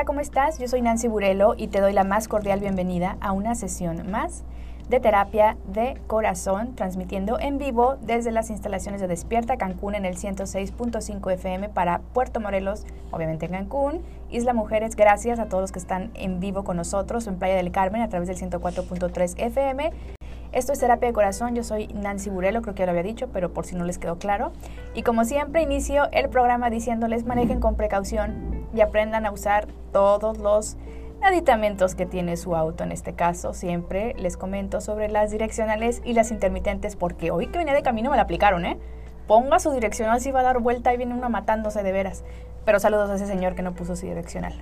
Hola, ¿cómo estás? Yo soy Nancy Burelo y te doy la más cordial bienvenida a una sesión más de terapia de corazón, transmitiendo en vivo desde las instalaciones de Despierta Cancún en el 106.5 FM para Puerto Morelos, obviamente en Cancún, Isla Mujeres, gracias a todos los que están en vivo con nosotros en Playa del Carmen a través del 104.3 FM. Esto es Terapia de Corazón, yo soy Nancy Burelo, creo que ya lo había dicho, pero por si no les quedó claro. Y como siempre inicio el programa diciéndoles manejen con precaución, y aprendan a usar todos los aditamentos que tiene su auto. En este caso, siempre les comento sobre las direccionales y las intermitentes, porque hoy que venía de camino me la aplicaron, ¿eh? Ponga su direccional si va a dar vuelta y viene uno matándose de veras. Pero saludos a ese señor que no puso su direccional.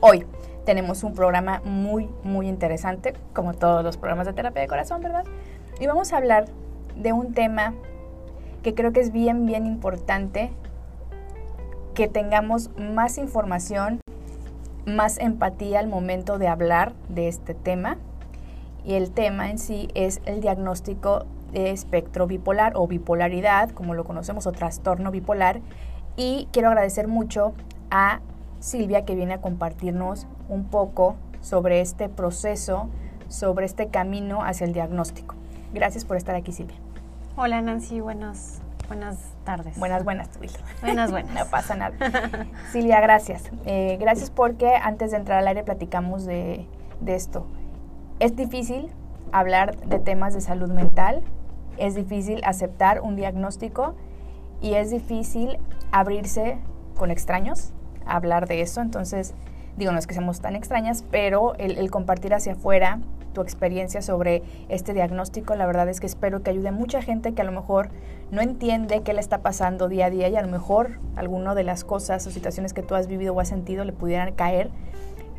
Hoy tenemos un programa muy, muy interesante, como todos los programas de terapia de corazón, ¿verdad? Y vamos a hablar de un tema que creo que es bien, bien importante que tengamos más información, más empatía al momento de hablar de este tema. Y el tema en sí es el diagnóstico de espectro bipolar o bipolaridad, como lo conocemos, o trastorno bipolar. Y quiero agradecer mucho a Silvia que viene a compartirnos un poco sobre este proceso, sobre este camino hacia el diagnóstico. Gracias por estar aquí, Silvia. Hola Nancy, buenos Buenas tardes. Buenas, buenas, Buenas, buenas. no pasa nada. Silvia, gracias. Eh, gracias porque antes de entrar al aire platicamos de, de esto. Es difícil hablar de temas de salud mental, es difícil aceptar un diagnóstico y es difícil abrirse con extraños, hablar de eso. Entonces, digo, no es que seamos tan extrañas, pero el, compartir hacia afuera tu experiencia sobre este diagnóstico. La verdad es que espero que ayude a mucha gente que a lo mejor no entiende qué le está pasando día a día y a lo mejor alguna de las cosas o situaciones que tú has vivido o has sentido le pudieran caer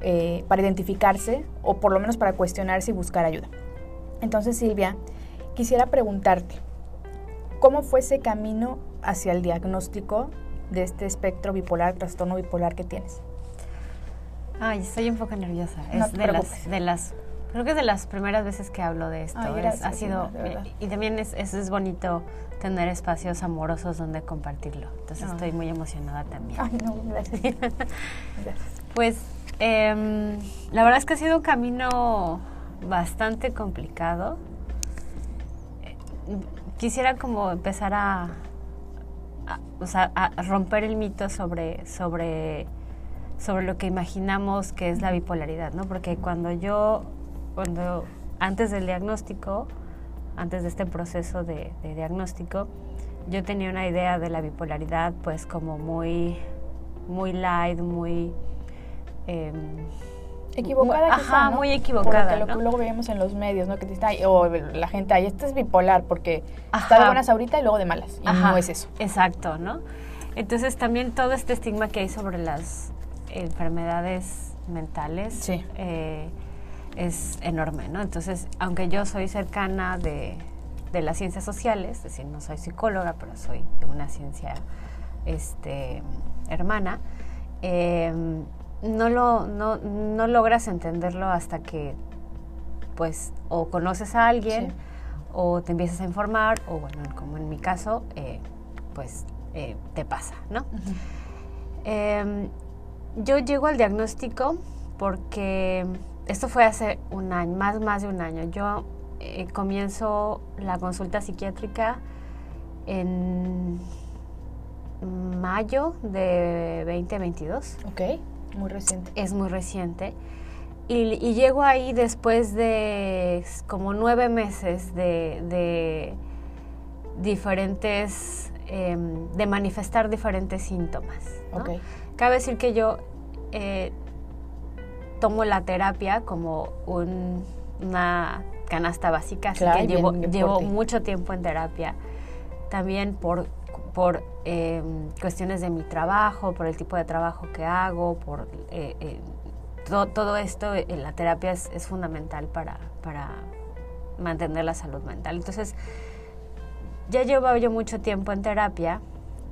eh, para identificarse o por lo menos para cuestionarse y buscar ayuda. Entonces, Silvia, quisiera preguntarte, ¿cómo fue ese camino hacia el diagnóstico de este espectro bipolar, trastorno bipolar que tienes? Ay, estoy un poco nerviosa. Es de, las, de las Creo que es de las primeras veces que hablo de esto. ha sido y también es, es, bonito tener espacios amorosos donde compartirlo. Entonces estoy muy emocionada también. Ay, no, gracias. Pues em, la verdad es que ha sido un camino bastante complicado. Quisiera como empezar a, o sea, a romper el mito sobre, sobre, sobre lo que imaginamos que es la bipolaridad, ¿no? Porque cuando yo cuando antes del diagnóstico, antes de este proceso de, diagnóstico, yo tenía una idea de la bipolaridad pues como muy, muy light, muy... Eh, equivocada ajá, muy equivocada. Porque lo que luego veíamos en los medios, ¿no? Que te o la gente, ay, esto es bipolar porque está de buenas ahorita y luego de malas. Y no es eso. Exacto, ¿no? Entonces también todo este estigma que hay sobre las enfermedades mentales. Sí. Eh, es enorme, ¿no? Entonces, aunque yo soy cercana de, las ciencias sociales, es decir, no soy psicóloga, pero soy de una ciencia este, hermana, em, no, lo, no, logras entenderlo hasta que, pues, o conoces a alguien, o te empiezas a informar, o bueno, como en mi caso, eh, pues, eh, te pasa, ¿no? Em, yo llego al diagnóstico porque esto fue hace un año, más, más de un año. Yo eh, comienzo la consulta psiquiátrica en mayo de 2022. Ok, muy reciente. Es muy reciente. Y, llego ahí después de como nueve meses de, diferentes, em, de manifestar diferentes síntomas. Okay. Cabe decir que yo eh, tomo la terapia como una canasta básica, así que llevo, llevo mucho tiempo en terapia. También por, por em, cuestiones de mi trabajo, por el tipo de trabajo que hago, por eh, eh, todo esto, eh, la terapia es, fundamental para, para mantener la salud mental. Entonces, ya llevo yo mucho tiempo en terapia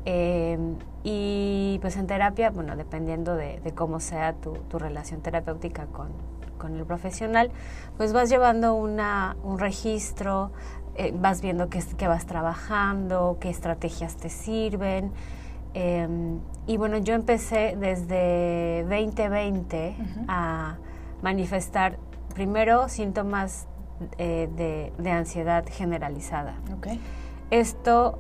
y pues en terapia, bueno, dependiendo de, cómo sea tu, relación terapéutica con, el profesional, pues vas llevando una, un registro, eh, vas viendo qué, qué, vas trabajando, qué estrategias te sirven. Em, y bueno, yo empecé desde 2020 a manifestar primero síntomas eh, de, ansiedad generalizada. Esto,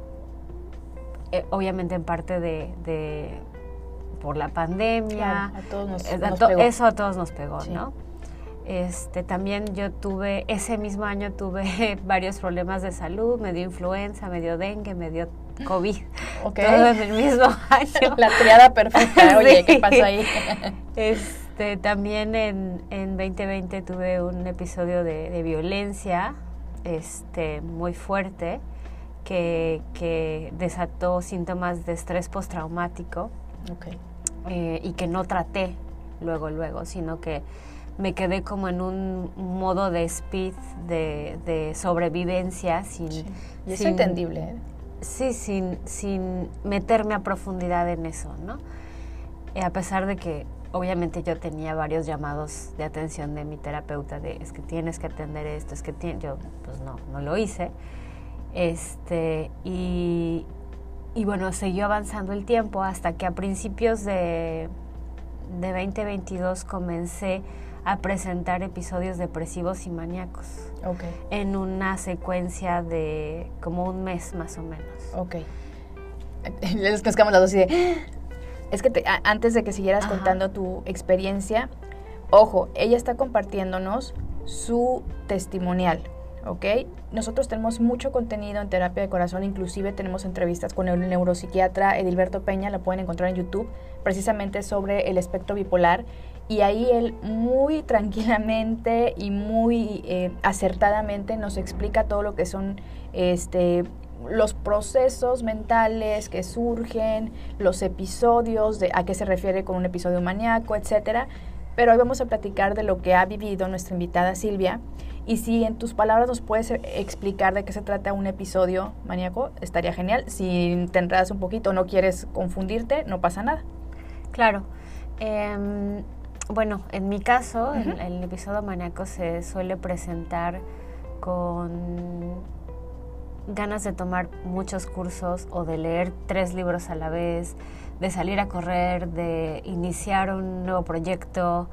eh, obviamente, en parte de, por la pandemia. a todos nos, eh, Eso a todos nos pegó, ¿no? Este, también yo tuve, ese mismo año tuve varios problemas de salud, me dio influenza, me dio dengue, me dio COVID. Okay. Todo en el mismo año. La triada perfecta. Oye, ¿qué pasó ahí? Este, también en, en 2020 tuve un episodio de, violencia este, muy fuerte que, que desató síntomas de estrés postraumático okay. Eh, y que no traté luego, luego, sino que me quedé como en un modo de speed, de, sobrevivencia, sin... Y es entendible, ¿eh? Sí, sin, sin meterme a profundidad en eso, ¿no? A pesar de que obviamente yo tenía varios llamados de atención de mi terapeuta de es que tienes que atender esto, es que yo pues no, no lo hice. Este, y, y bueno, siguió avanzando el tiempo hasta que a principios de, de 2022 comencé a presentar episodios depresivos y maníacos. Okay. En una secuencia de como un mes más o menos. Ok. Les cascamos las dos y de... Es que antes de que siguieras contando tu experiencia, ojo, ella está compartiéndonos su testimonial, ¿ok? Nosotros tenemos mucho contenido en terapia de corazón, inclusive tenemos entrevistas con el neuropsiquiatra Edilberto Peña, la pueden encontrar en YouTube, precisamente sobre el espectro bipolar y ahí él muy tranquilamente y muy eh, acertadamente nos explica todo lo que son este, los procesos mentales que surgen, los episodios, de a qué se refiere con un episodio maníaco, etcétera. Pero hoy vamos a platicar de lo que ha vivido nuestra invitada Silvia. Y si en tus palabras nos puedes explicar de qué se trata un episodio maníaco, estaría genial. Si te enredas un poquito no quieres confundirte, no pasa nada. Claro. Em, bueno, en mi caso, el, episodio maníaco se suele presentar con ganas de tomar muchos cursos o de leer tres libros a la vez, de salir a correr, de iniciar un nuevo proyecto,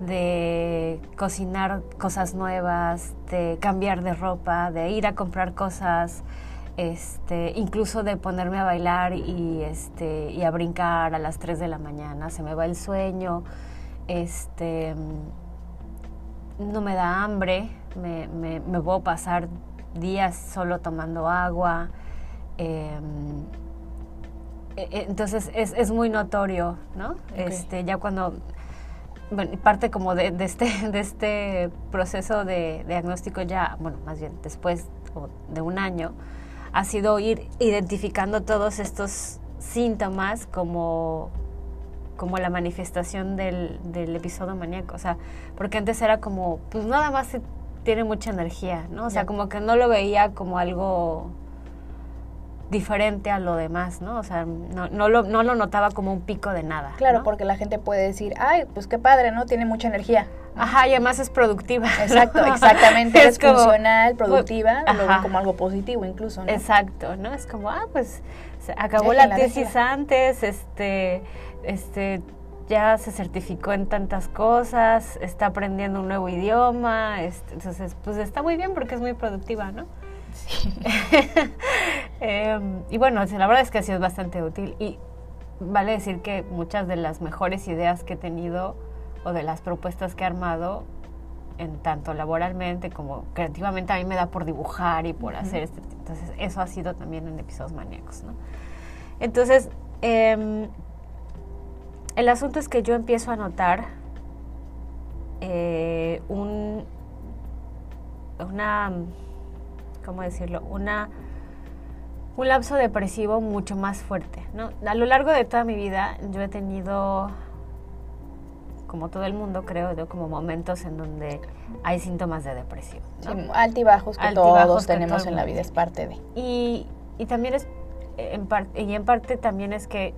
de cocinar cosas nuevas, de cambiar de ropa, de ir a comprar cosas, este, incluso de ponerme a bailar y, este, y a brincar a las 3 de la mañana, se me va el sueño este, no me da hambre, me, me, puedo pasar días solo tomando agua. Em, e, e, entonces es, es, muy notorio, ¿no? Este, ya cuando, bueno, parte como de, de, este, de este proceso de, diagnóstico ya, bueno, más bien después de un año, ha sido ir identificando todos estos síntomas como como la manifestación del, del episodio maníaco. O sea, porque antes era como, pues nada más tiene mucha energía, ¿no? O sea, como que no lo veía como algo diferente a lo demás, ¿no? O sea, no, no, lo, no lo notaba como un pico de nada. Claro, porque la gente puede decir, ay, pues qué padre, ¿no? Tiene mucha energía. Ajá, y además es productiva. Exacto, exactamente. es, funcional, productiva, como algo positivo incluso, ¿no? Exacto, ¿no? Es como, ah, pues acabó la tesis antes, este, este, ya se certificó en tantas cosas, está aprendiendo un nuevo idioma, este, entonces, pues está muy bien porque es muy productiva, ¿no? Sí. Em, y bueno, la verdad es que ha sido bastante útil y vale decir que muchas de las mejores ideas que he tenido o de las propuestas que he armado, en tanto laboralmente como creativamente, a mí me da por dibujar y por hacer este. Entonces, eso ha sido también en episodios maníacos, ¿no? Entonces, eh, el asunto es que yo empiezo a notar eh, un, una, ¿cómo decirlo? Una, un lapso depresivo mucho más fuerte. ¿no? A lo largo de toda mi vida yo he tenido, como todo el mundo creo, como momentos en donde hay síntomas de depresión. altibajos que todos tenemos en la vida, es parte de. Y, y también es, en y en parte también es que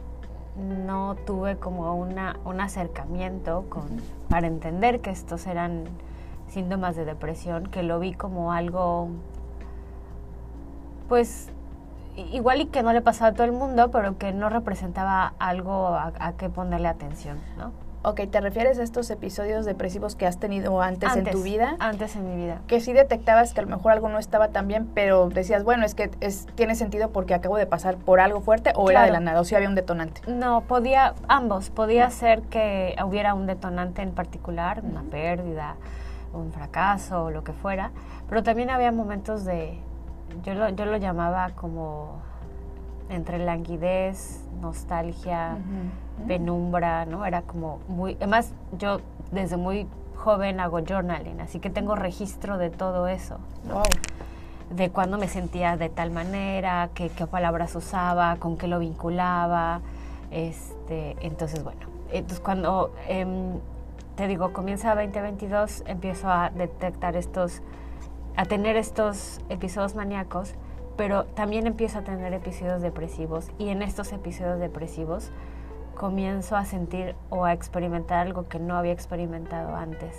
no tuve como una, un acercamiento con, para entender que estos eran síntomas de depresión, que lo vi como algo, pues, igual y que no le pasaba a todo el mundo, pero que no representaba algo a, a qué ponerle atención, ¿no? Ok, ¿te refieres a estos episodios depresivos que has tenido antes, en tu vida? Antes en mi vida. Que sí detectabas que a lo mejor algo no estaba tan bien, pero decías, bueno, es que es, tiene sentido porque acabo de pasar por algo fuerte o era de la nada, o si había un detonante. No, podía, ambos. Podía ser que hubiera un detonante en particular, una pérdida, un fracaso o lo que fuera, pero también había momentos de, yo lo, yo lo llamaba como entre languidez, nostalgia, penumbra, ¿no? Era como muy... Además, yo desde muy joven hago journaling, así que tengo registro de todo eso. Wow. De cuándo me sentía de tal manera, qué, qué palabras usaba, con qué lo vinculaba. Este, entonces, bueno, entonces cuando, em, te digo, comienza 2022, empiezo a detectar estos, a tener estos episodios maníacos pero también empiezo a tener episodios depresivos y en estos episodios depresivos comienzo a sentir o a experimentar algo que no había experimentado antes,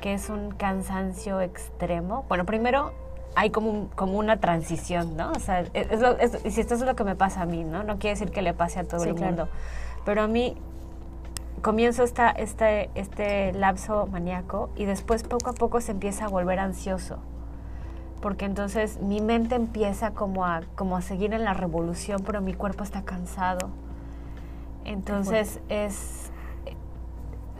que es un cansancio extremo. Bueno, primero hay como, como una transición, ¿no? O sea, es, si esto es lo que me pasa a mí, ¿no? No quiere decir que le pase a todo el mundo, pero a mí comienzo esta, este, este lapso maníaco y después poco a poco se empieza a volver ansioso porque entonces mi mente empieza como a, como a seguir en la revolución, pero mi cuerpo está cansado. Entonces es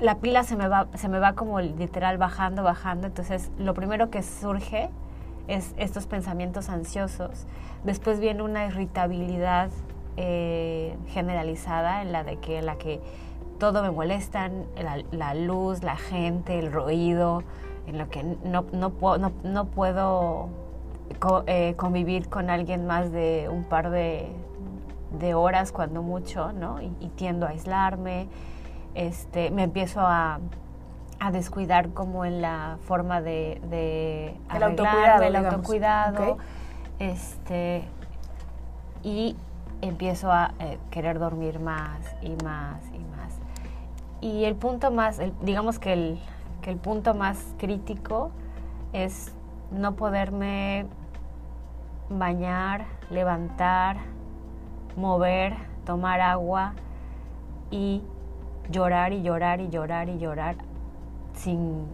la pila se me va se me va como literal bajando, bajando, entonces lo primero que surge es estos pensamientos ansiosos. Después viene una irritabilidad eh, generalizada en la de que la que todo me molesta, la, la luz, la gente, el ruido, en lo que no, no, puedo, no, puedo eh, convivir con alguien más de un par de, de horas, cuando mucho, ¿no? Y, tiendo a aislarme, este, me empiezo a, a, descuidar como en la forma de, de el autocuidado, el autocuidado este, y empiezo a eh, querer dormir más y más y más. Y el punto más, digamos que el, que el punto más crítico es no poderme bañar, levantar, mover, tomar agua y llorar y llorar y llorar y llorar sin,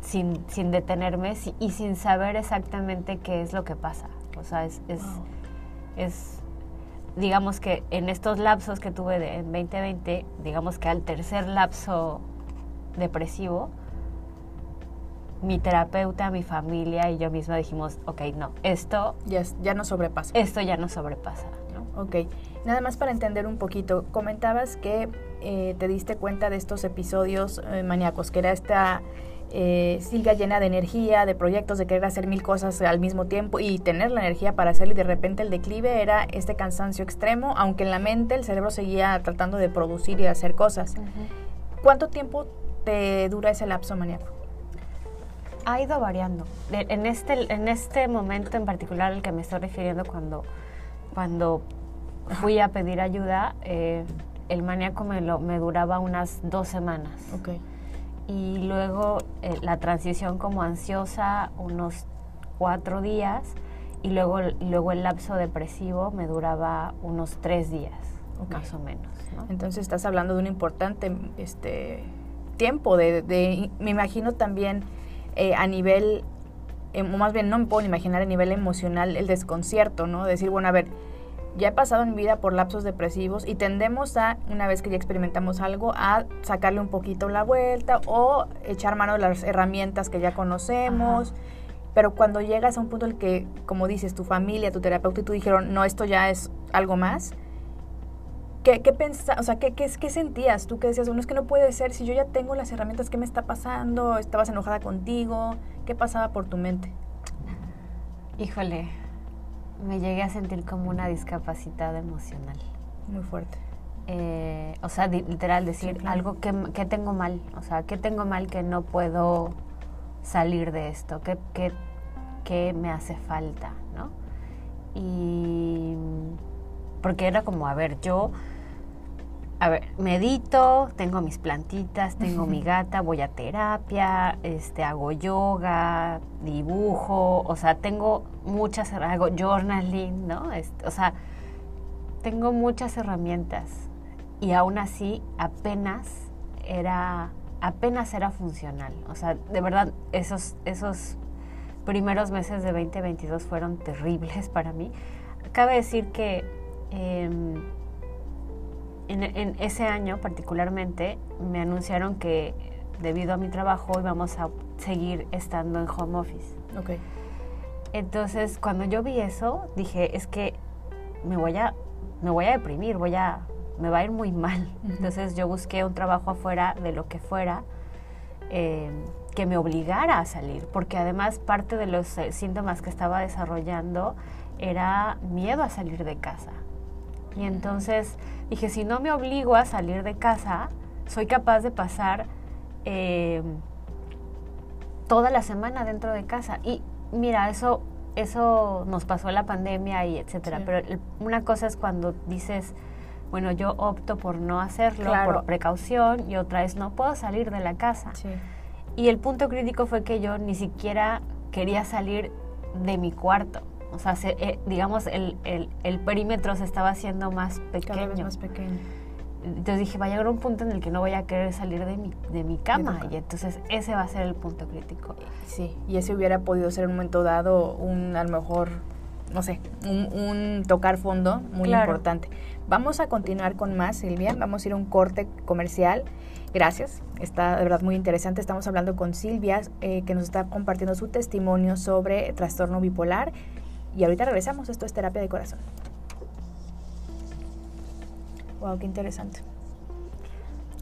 sin, detenerme y sin saber exactamente qué es lo que pasa. O sea, es, es, digamos que en estos lapsos que tuve de, en 2020, digamos que al tercer lapso depresivo, mi terapeuta, mi familia y yo misma dijimos, ok, no, esto... Ya, ya no sobrepasa. Esto ya no sobrepasa. Ok, nada más para entender un poquito, comentabas que eh, te diste cuenta de estos episodios eh, maníacos, que era esta eh, silga llena de energía, de proyectos, de querer hacer mil cosas al mismo tiempo y tener la energía para hacerlo y de repente el declive era este cansancio extremo, aunque en la mente el cerebro seguía tratando de producir y de hacer cosas. ¿Cuánto tiempo te dura ese lapso maníaco? ha ido variando. En este, en este momento en particular al que me estoy refiriendo cuando, cuando fui a pedir ayuda, eh, el maníaco me, lo, me duraba unas dos semanas. Okay. Y luego eh, la transición como ansiosa, unos cuatro días. Y luego, luego el lapso depresivo me duraba unos tres días, más o menos. Entonces estás hablando de un importante este, tiempo, de, de, me imagino también eh, a nivel, eh, más bien no me puedo imaginar a nivel emocional el desconcierto, ¿no? Decir, bueno, a ver, ya he pasado en mi vida por lapsos depresivos y tendemos a, una vez que ya experimentamos algo, a sacarle un poquito la vuelta o echar mano de las herramientas que ya conocemos. Pero cuando llegas a un punto en el que, como dices, tu familia, tu terapeuta y tú dijeron, no, esto ya es algo más, ¿Qué, qué o sea, ¿qué, qué, qué sentías? Tú que decías, bueno, es que no puede ser, si yo ya tengo las herramientas, ¿qué me está pasando? ¿Estabas enojada contigo? ¿Qué pasaba por tu mente? Híjole, me llegué a sentir como una discapacidad emocional. Muy fuerte. Eh, o sea, literal, decir algo que, que, tengo mal, o sea, ¿qué tengo mal que no puedo salir de esto? ¿Qué, qué, qué me hace falta? ¿no? Y porque era como, a ver, yo a ver, medito, tengo mis plantitas, tengo mi gata, voy a terapia, este, hago yoga, dibujo, o sea, tengo muchas, hago journaling, ¿no? Este, o sea, tengo muchas herramientas y aún así apenas era, apenas era funcional. O sea, de verdad, esos, esos primeros meses de 2022 fueron terribles para mí. Cabe decir que... Em, en, ese año particularmente me anunciaron que debido a mi trabajo íbamos a seguir estando en home office. Okay. Entonces, cuando yo vi eso, dije, es que me voy a, me voy a deprimir, voy a, me va a ir muy mal. Entonces yo busqué un trabajo afuera de lo que fuera eh, que me obligara a salir, porque además parte de los eh, síntomas que estaba desarrollando era miedo a salir de casa. Y entonces dije, si no me obligo a salir de casa, soy capaz de pasar eh, toda la semana dentro de casa. Y mira, eso, eso nos pasó la pandemia y etcétera. Pero una cosa es cuando dices, bueno, yo opto por no hacerlo por precaución y otra es no puedo salir de la casa. Y el punto crítico fue que yo ni siquiera quería salir de mi cuarto. O sea, eh, digamos, el, el, perímetro se estaba haciendo más pequeño. más pequeño. Entonces dije, va a llegar un punto en el que no voy a querer salir de mi, de mi cama. y entonces ese va a ser el punto crítico. Sí, y ese hubiera podido ser en un momento dado un, a lo mejor, no sé, un, tocar fondo muy importante. Vamos a continuar con más, Silvia. Vamos a ir a un corte comercial. Gracias, está de verdad muy interesante. Estamos hablando con Silvia, eh, que nos está compartiendo su testimonio sobre trastorno bipolar y ahorita regresamos, esto es terapia de corazón. Wow, qué interesante.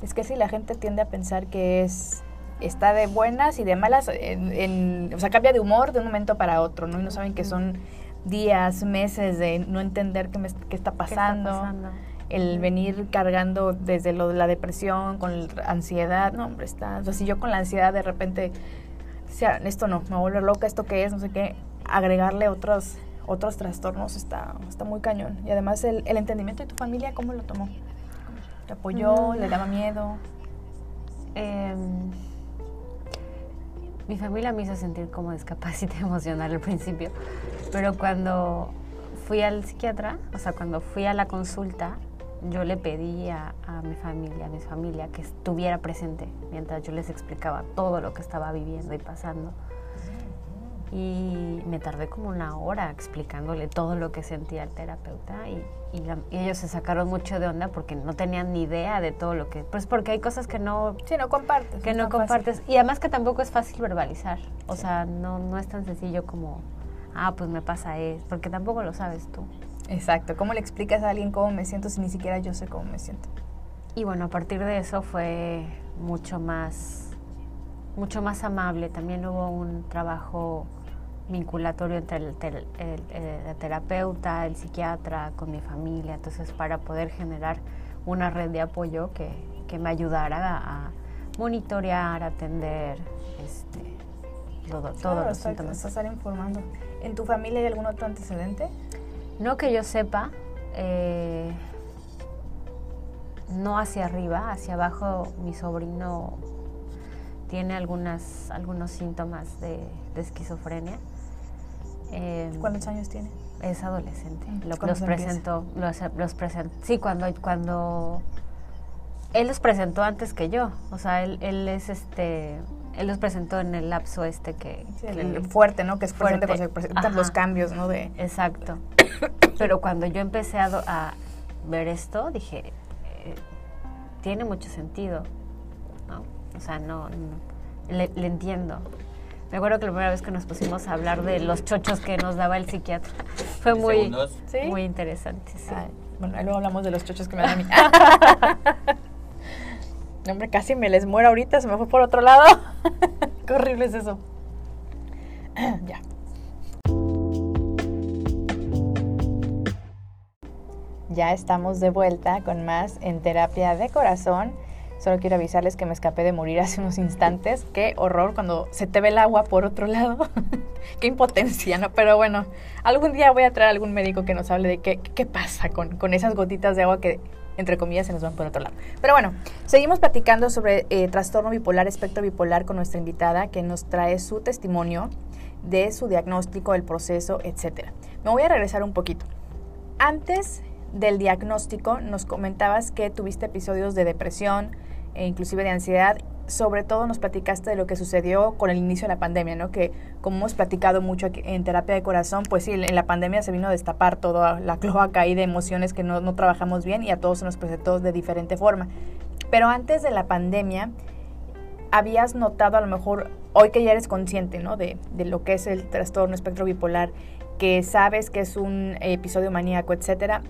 Es que si la gente tiende a pensar que es está de buenas y de malas, en, o sea, cambia de humor de un momento para otro, ¿no? Y no saben que son días, meses de no entender qué, me, qué está pasando. El venir cargando desde lo de la depresión, con la ansiedad, no, hombre, está. O sea, si yo con la ansiedad de repente, sea, esto no, me va a volver loca, esto qué es, no sé qué, agregarle otros, otros trastornos está, está muy cañón. Y además el, el entendimiento de tu familia, ¿cómo lo tomó? ¿Te apoyó? Mm. ¿Le daba miedo? Em, mi familia me hizo sentir como discapacidad emocional al principio, pero cuando fui al psiquiatra, o sea, cuando fui a la consulta, yo le pedí a, a, mi familia, a mi familia, que estuviera presente mientras yo les explicaba todo lo que estaba viviendo y pasando. Y me tardé como una hora explicándole todo lo que sentía el terapeuta y, ellos se sacaron mucho de onda porque no tenían ni idea de todo lo que pues porque hay cosas que no sí, no compartes que no, compartes. Y además que tampoco es fácil verbalizar. O sea no no es tan sencillo como ah pues me pasa esto porque tampoco lo sabes tú exacto cómo le explicas a alguien cómo me siento si ni siquiera yo sé cómo me siento y bueno a partir de eso fue mucho más mucho más amable también hubo un trabajo vinculatorio entre el, terapeuta, el psiquiatra, con mi familia, entonces para poder generar una red de apoyo que, me ayudara a, monitorear, atender, este, todo, todo los síntomas. informando. ¿En tu familia hay algún otro antecedente? No que yo sepa, eh, no hacia arriba, hacia abajo mi sobrino tiene algunas, algunos síntomas de esquizofrenia Em, ¿Cuántos años tiene? Es adolescente. Lo, los presentó, los, los presentó. Sí, cuando, cuando él los presentó antes que yo. O sea, él, él es este, él los presentó en el lapso este que, el fuerte, ¿no? Que es fuerte cuando se presentan los cambios, ¿no? De exacto. Pero cuando yo empecé a, a ver esto, dije, eh, tiene mucho sentido, ¿no? O sea, no, le, le entiendo. Me acuerdo que la primera vez que nos pusimos a hablar de los chochos que nos daba el psiquiatra fue muy, muy interesante. bueno, luego hablamos de los chochos que me dan a mí. hombre, casi me les muero ahorita, se me fue por otro lado. Qué horrible es eso. ya. Ya estamos de vuelta con más en terapia de corazón. Solo quiero avisarles que me escapé de morir hace unos instantes. Qué horror cuando se te ve el agua por otro lado. qué impotencia, ¿no? Pero bueno, algún día voy a traer a algún médico que nos hable de qué, qué pasa con, con esas gotitas de agua que entre comillas, se nos van por otro lado. Pero bueno, seguimos platicando sobre eh, trastorno bipolar, espectro bipolar con nuestra invitada que nos trae su testimonio de su diagnóstico, el proceso, etcétera. Me voy a regresar un poquito. Antes del diagnóstico nos comentabas que tuviste episodios de depresión e inclusive de ansiedad. Sobre todo nos platicaste de lo que sucedió con el inicio de la pandemia, ¿no? Que como hemos platicado mucho en terapia de corazón, pues sí, en la pandemia se vino a destapar toda la cloaca ahí de emociones que no, no trabajamos bien y a todos se nos presentó de diferente forma. Pero antes de la pandemia, habías notado a lo mejor, hoy que ya eres consciente, ¿no? De, de lo que es el trastorno espectro bipolar, que sabes que es un episodio maníaco, etcétera,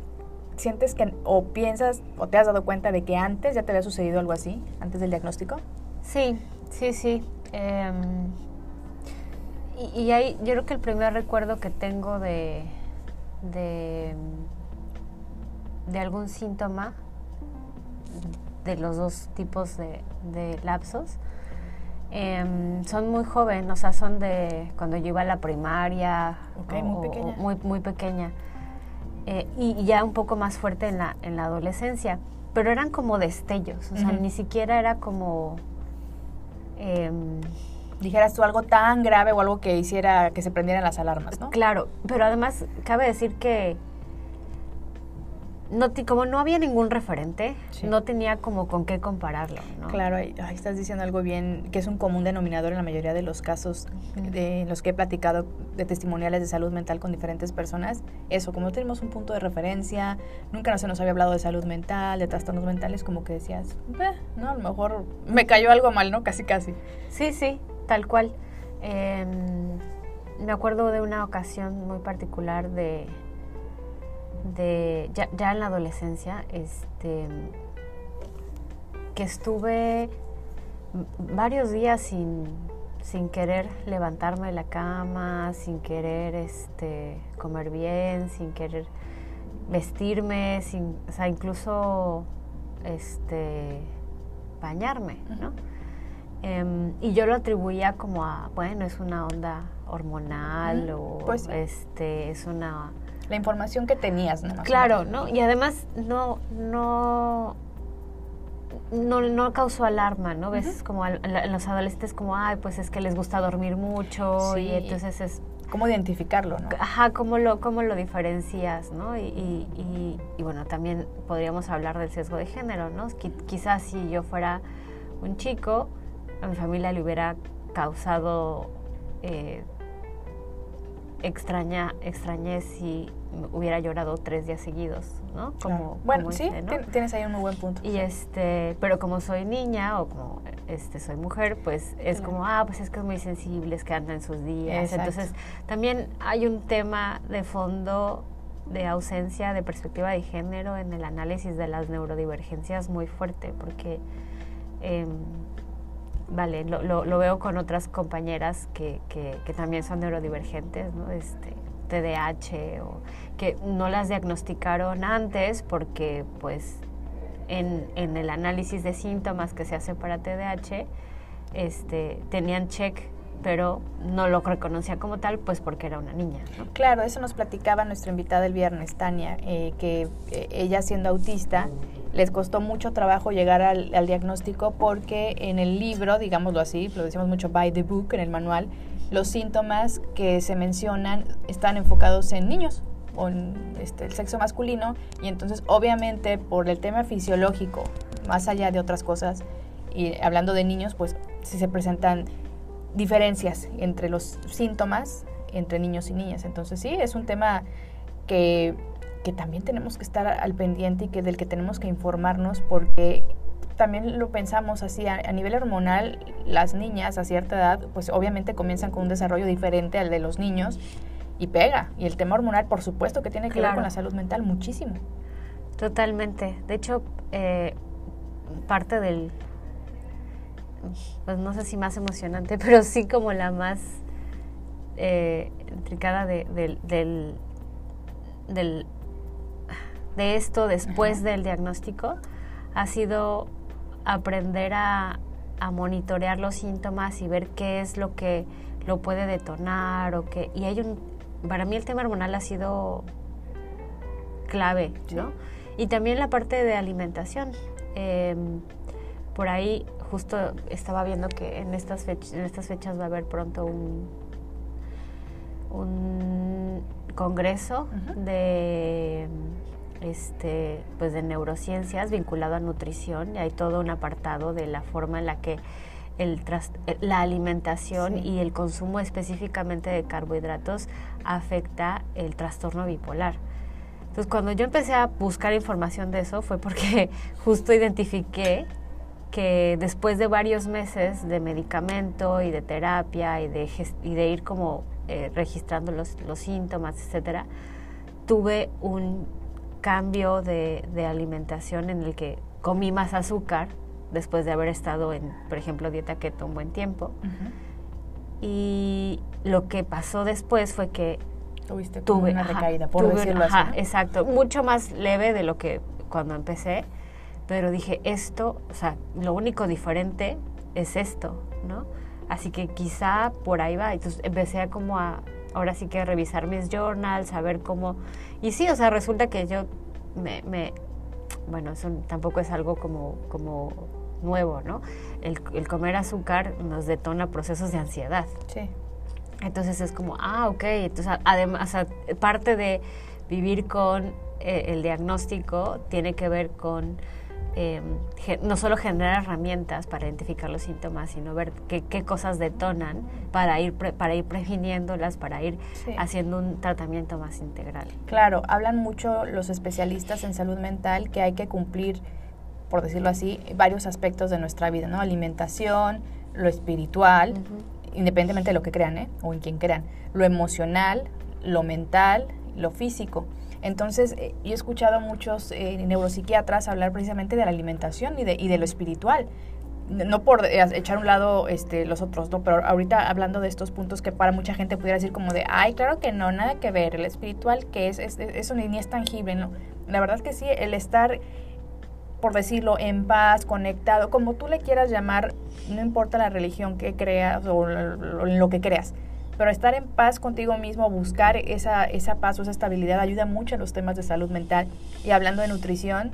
¿sientes que o piensas o te has dado cuenta de que antes ya te había sucedido algo así, antes del diagnóstico? Sí, sí, sí. Em, y, y ahí yo creo que el primer recuerdo que tengo de, de, de algún síntoma de los dos tipos de, de lapsos em, son muy jóvenes, o sea, son de cuando yo iba a la primaria. Ok, o- muy pequeña. muy, muy pequeña. Eh, y, ya un poco más fuerte en la, en la adolescencia. Pero eran como destellos, o sea, ni siquiera era como... em, Dijeras tú algo tan grave o algo que hiciera que se prendieran las alarmas, ¿no? Claro, pero además cabe decir que no como no había ningún referente, Sí. no tenía como con qué compararlo, ¿no? Claro, ahí, ahí estás diciendo algo bien, que es un común denominador en la mayoría de los casos de los que he platicado de testimoniales de salud mental con diferentes personas. Eso, como no tenemos un punto de referencia, nunca no se nos había hablado de salud mental, de trastornos mentales, como que decías, "Eh, no, a lo mejor me cayó algo mal, ¿no? Casi, casi. Sí, sí, tal cual. Em, me acuerdo de una ocasión muy particular de, de ya, ya en la adolescencia, este, que estuve varios días sin, sin querer levantarme de la cama, sin querer este, comer bien, sin querer vestirme, sin, o sea, incluso este, bañarme, ¿no? Em, y yo lo atribuía como a, bueno, es una onda hormonal o pues este es una La información que tenías, ¿no? Más claro. ¿no? Y además no no no, no causó alarma, ¿no? Ves Ujú. como a los adolescentes como, ay, pues es que les gusta dormir mucho y entonces es ¿Cómo identificarlo, no? Ajá, ¿cómo lo, cómo lo diferencias, no? Y, y- y- y bueno, también podríamos hablar del sesgo de género, ¿no? Qui- quizás si yo fuera un chico, a mi familia le hubiera causado eh, extraña, extrañez si hubiera llorado tres días seguidos, ¿no? Claro. bueno, como sí, tien- tienes ahí un muy buen punto. Y este, pero como soy niña o como este soy mujer, pues es Claro. como, ah, pues es que es muy sensible, es que anda en sus días. Exacto. Entonces, también hay un tema de fondo de ausencia de perspectiva de género en el análisis de las neurodivergencias muy fuerte, porque em, vale, lo, lo- lo veo con otras compañeras que, que- también son neurodivergentes, ¿no? Este, TDAH, o que no las diagnosticaron antes porque pues en, en el análisis de síntomas que se hace para TDAH, este, tenían check, pero no lo reconocía como tal, pues porque era una niña. ¿no? Claro, eso nos platicaba nuestra invitada el viernes, Tania, eh, que eh, ella siendo autista les costó mucho trabajo llegar al, al diagnóstico porque en el libro, digámoslo así, lo decimos mucho by the book, en el manual, los síntomas que se mencionan están enfocados en niños o en este, el sexo masculino y entonces obviamente por el tema fisiológico, más allá de otras cosas, y hablando de niños, pues sí se presentan diferencias entre los síntomas entre niños y niñas. Entonces sí, es un tema que, que también tenemos que estar al pendiente y que del que tenemos que informarnos porque también lo pensamos así, a, a nivel hormonal, las niñas a cierta edad, pues obviamente comienzan con un desarrollo diferente al de los niños y pega. Y el tema hormonal, por supuesto, que tiene que ver con la salud mental muchísimo. Totalmente. De hecho, eh, parte del, pues no sé si más emocionante, pero sí como la más eh, intricada de, del, del, del- de esto después Ajá. del diagnóstico ha sido aprender a, a monitorear los síntomas y ver qué es lo que lo puede detonar o qué. Y hay un, para mí el tema hormonal ha sido clave, Sí. ¿no? Y también la parte de alimentación. Em, por ahí justo estaba viendo que en estas, fechas, en estas fechas va a haber pronto un, un congreso de este pues de neurociencias vinculado a nutrición y hay todo un apartado de la forma en la que el la alimentación y el consumo específicamente de carbohidratos afecta el trastorno bipolar. Entonces, cuando yo empecé a buscar información de eso fue porque justo identifiqué que después de varios meses de medicamento y de terapia y de, y de ir como eh, registrando los, los, síntomas, etcétera, tuve un cambio de, de, alimentación en el que comí más azúcar después de haber estado en, por ejemplo, dieta keto un buen tiempo. Y lo que pasó después fue que Tuviste tuve una recaída, por decirlo así. Exacto, mucho más leve de lo que cuando empecé pero dije, esto, o sea, lo único diferente es esto, ¿no? Así que quizá por ahí va. Entonces empecé a como a, ahora sí que revisar mis journals, a ver cómo... Y sí, o sea, resulta que yo me... me bueno, eso tampoco es algo como, como nuevo, ¿no? El, el comer azúcar nos detona procesos de ansiedad. Sí. Entonces es como, ah, ok, entonces además, parte de vivir con eh, el diagnóstico tiene que ver con Em, no solo generar herramientas para identificar los síntomas, sino ver qué, cosas detonan para ir, para ir previniéndolas, para ir haciendo un tratamiento más integral. Claro, hablan mucho los especialistas en salud mental que hay que cumplir, por decirlo así, varios aspectos de nuestra vida, ¿no? Alimentación, lo espiritual, independientemente de lo que crean, ¿eh? O en quien crean, lo emocional, lo mental, lo físico. Entonces, eh, yo he escuchado a muchos eh, neuropsiquiatras hablar precisamente de la alimentación y de, y de lo espiritual. No por eh, echar a un lado este, los otros, ¿no? Pero ahorita hablando de estos puntos que para mucha gente pudiera decir como de, ay, claro que no, nada que ver, el espiritual que es, eso ni, es tangible, ¿no? La verdad es que sí, el estar por decirlo, en paz, conectado, como tú le quieras llamar, no importa la religión que creas o lo que creas, pero estar en paz contigo mismo, buscar esa, esa paz o esa estabilidad ayuda mucho en los temas de salud mental. Y hablando de nutrición,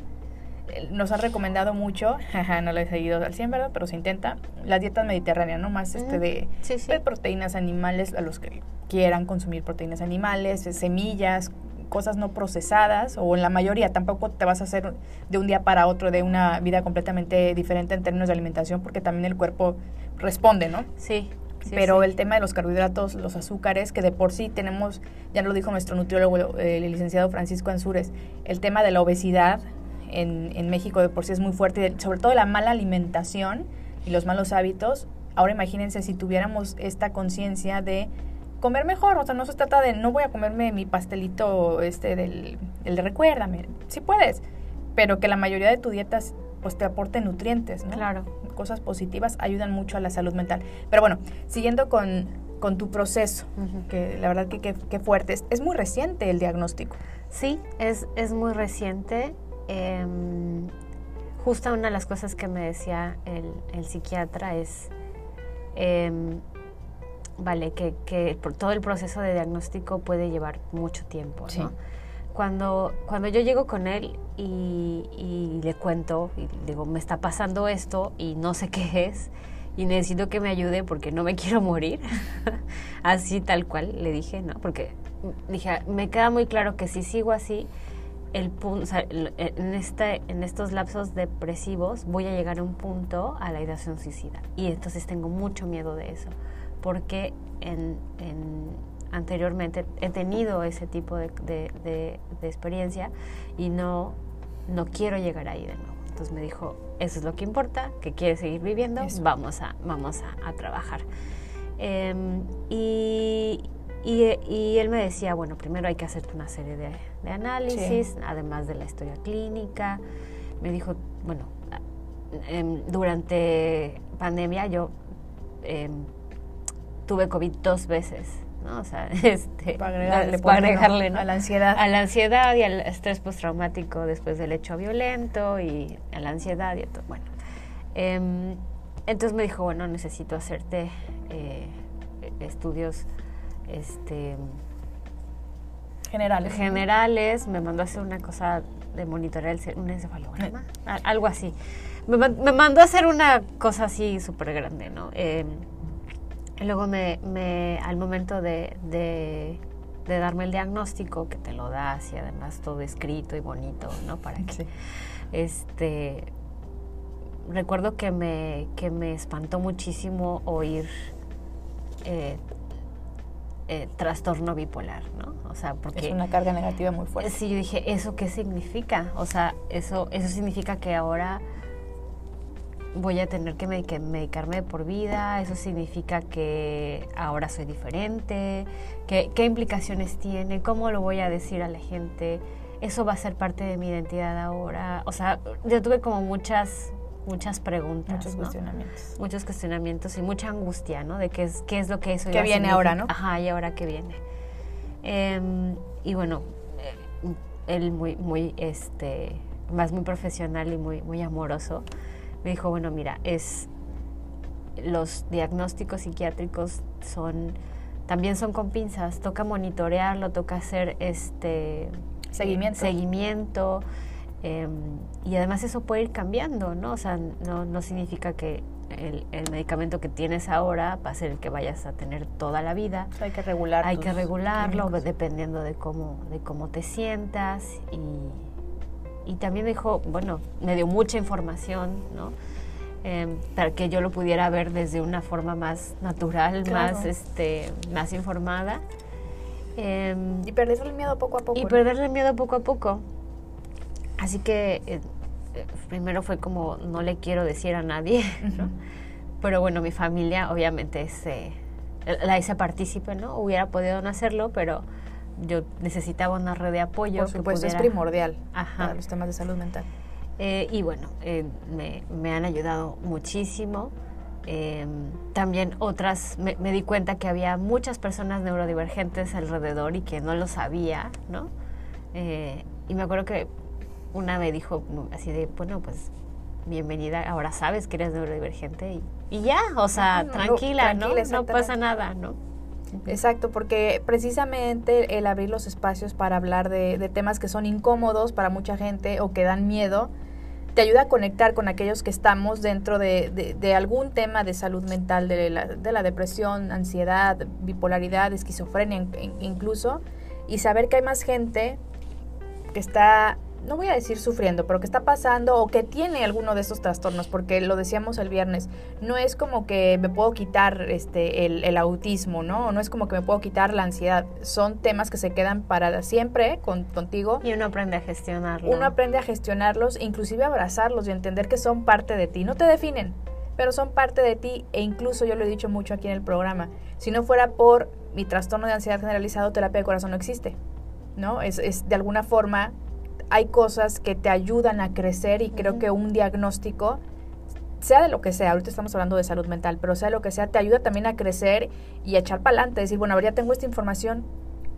eh, nos han recomendado mucho, no lo he seguido al 100, ¿verdad? Pero se intenta, la dieta mediterránea, ¿no? Más este de, de, proteínas animales, a los que quieran consumir proteínas animales, semillas, cosas no procesadas, o en la mayoría tampoco te vas a hacer de un día para otro de una vida completamente diferente en términos de alimentación, porque también el cuerpo responde, ¿no? Sí pero el tema de los carbohidratos, los azúcares, que de por sí tenemos, ya lo dijo nuestro nutriólogo, el licenciado Francisco Ansúrez, el tema de la obesidad en, en México de por sí es muy fuerte, sobre todo la mala alimentación y los malos hábitos. Ahora imagínense si tuviéramos esta conciencia de comer mejor, o sea, no se trata de no voy a comerme mi pastelito este del, del recuérdame, sí puedes, pero que la mayoría de tu dieta pues te aporte nutrientes, ¿no? Claro. Cosas positivas ayudan mucho a la salud mental. Pero bueno, siguiendo con, tu proceso, que la verdad que qué fuerte, es, muy reciente el diagnóstico. Sí, es, es muy reciente. Em, justo una de las cosas que me decía el, psiquiatra es, em, vale, que, que, todo el proceso de diagnóstico puede llevar mucho tiempo, ¿no? Cuando, cuando yo llego con él y, le cuento, y digo, me está pasando esto y no sé qué es, y necesito que me ayude porque no me quiero morir, así tal cual le dije, ¿no? Porque dije, me queda muy claro que si sigo así, el punto, en, este, en estos lapsos depresivos voy a llegar a un punto a la ideación suicida. Y entonces tengo mucho miedo de eso, porque en, en anteriormente he tenido ese tipo de, de, experiencia y no, no quiero llegar ahí de nuevo. Entonces me dijo, eso es lo que importa, que quieres seguir viviendo, vamos a, vamos a, trabajar. Em, y, y, él me decía, bueno, primero hay que hacer una serie de, análisis, además de la historia clínica. Me dijo, bueno, em, durante pandemia yo em, tuve COVID dos veces ¿no? O sea, este, para agregarle, a la ansiedad. A la ansiedad y al estrés postraumático después del hecho violento y a la ansiedad y todo. Bueno, em, entonces me dijo, bueno, necesito hacerte eh, estudios, este... generales. generales, me mandó a hacer una cosa de monitorear el un encefalograma, a- algo así. Me, man- me mandó a hacer una cosa así súper grande, ¿no? Eh, luego me, me- al momento de, de- de darme el diagnóstico, que te lo das y además todo escrito y bonito, ¿no? Para que Sí. este recuerdo que me que me espantó muchísimo oír eh, eh, trastorno bipolar, ¿no? O sea, porque Es una carga negativa muy fuerte. sí yo dije eso qué significa, o sea, eso eso significa que ahora voy a tener que medic- medicarme por vida, eso significa que ahora soy diferente, que, qué implicaciones tiene, cómo lo voy a decir a la gente, eso va a ser parte de mi identidad ahora, o sea, yo tuve como muchas, muchas preguntas, Muchos ¿no? cuestionamientos. muchos cuestionamientos y mucha angustia, ¿no? De qué es, qué es lo que eso ¿Qué a viene ahora, no? Ajá, y ahora qué viene. Em, y bueno, eh, él muy, muy, este, más muy profesional y muy, muy amoroso, me dijo, bueno, mira, es, los diagnósticos psiquiátricos son, también son con pinzas, toca monitorearlo, toca hacer este Seguimiento. seguimiento eh, y además eso puede ir cambiando, ¿no? O sea, no, no significa que el, el medicamento que tienes ahora va a ser el que vayas a tener toda la vida. Hay que regular. Hay que regularlo dependiendo de cómo, de cómo te sientas y, y también me dijo, bueno, me dio mucha información, ¿no? Em, para que yo lo pudiera ver desde una forma más natural, Claro. más, este, más informada. Em, Y perder el miedo poco a poco. y ¿no? perderle miedo poco a poco. Así que eh, eh, primero fue como, no le quiero decir a nadie, ¿no? Pero bueno, mi familia obviamente se, la hice partícipe, ¿no? Hubiera podido no hacerlo, pero yo necesitaba una red de apoyo. Por que supuesto, es pudiera- primordial Ajá. para los temas de salud mental. Eh, y bueno, eh, me, me han ayudado muchísimo. Eh, también otras, me, me di cuenta que había muchas personas neurodivergentes alrededor y que no lo sabía, ¿no? Eh, y me acuerdo que una me dijo así de, bueno, pues bienvenida, ahora sabes que eres neurodivergente y, y ya, o sea, no, tranquila, ¿no? tranquila, No pasa nada, ¿no? Exacto, porque precisamente el abrir los espacios para hablar de, temas que son incómodos para mucha gente o que dan miedo, te ayuda a conectar con aquellos que estamos dentro de, algún tema de salud mental, de la, de la depresión, ansiedad, bipolaridad, esquizofrenia in- in- incluso, y saber que hay más gente que está, no voy a decir sufriendo, pero que está pasando o que tiene alguno de estos trastornos, porque lo decíamos el viernes, no es como que me puedo quitar este el, el autismo, ¿no? No es como que me puedo quitar la ansiedad, son temas que se quedan para siempre con, contigo. Y uno aprende a gestionarlo. Uno aprende a gestionarlos, inclusive abrazarlos y entender que son parte de ti, no te definen, pero son parte de ti e incluso yo lo he dicho mucho aquí en el programa, si no fuera por mi trastorno de ansiedad generalizado, terapia de corazón no existe, ¿no? Es, es de alguna forma, hay cosas que te ayudan a crecer y creo que un diagnóstico, sea de lo que sea, ahorita estamos hablando de salud mental, pero sea de lo que sea, te ayuda también a crecer y a echar para adelante, decir, bueno, ahora ya tengo esta información,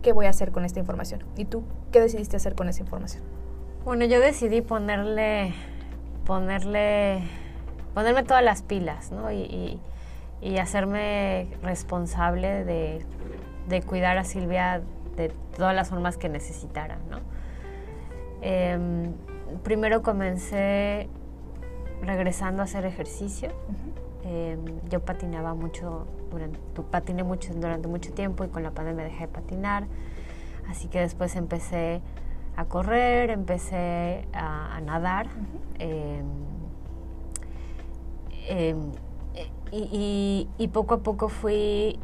¿qué voy a hacer con esta información? ¿Y tú qué decidiste hacer con esa información? Bueno, yo decidí ponerle, ponerle, ponerme todas las pilas, ¿no? Y, y- y hacerme responsable de, de cuidar a Silvia de todas las formas que necesitara, ¿no? Em, primero comencé regresando a hacer ejercicio. Em, yo patinaba mucho, durante, patiné mucho durante mucho tiempo y con la pandemia dejé de patinar. Así que después empecé a correr, empecé a, a nadar. em, eh, y, y- y poco a poco fui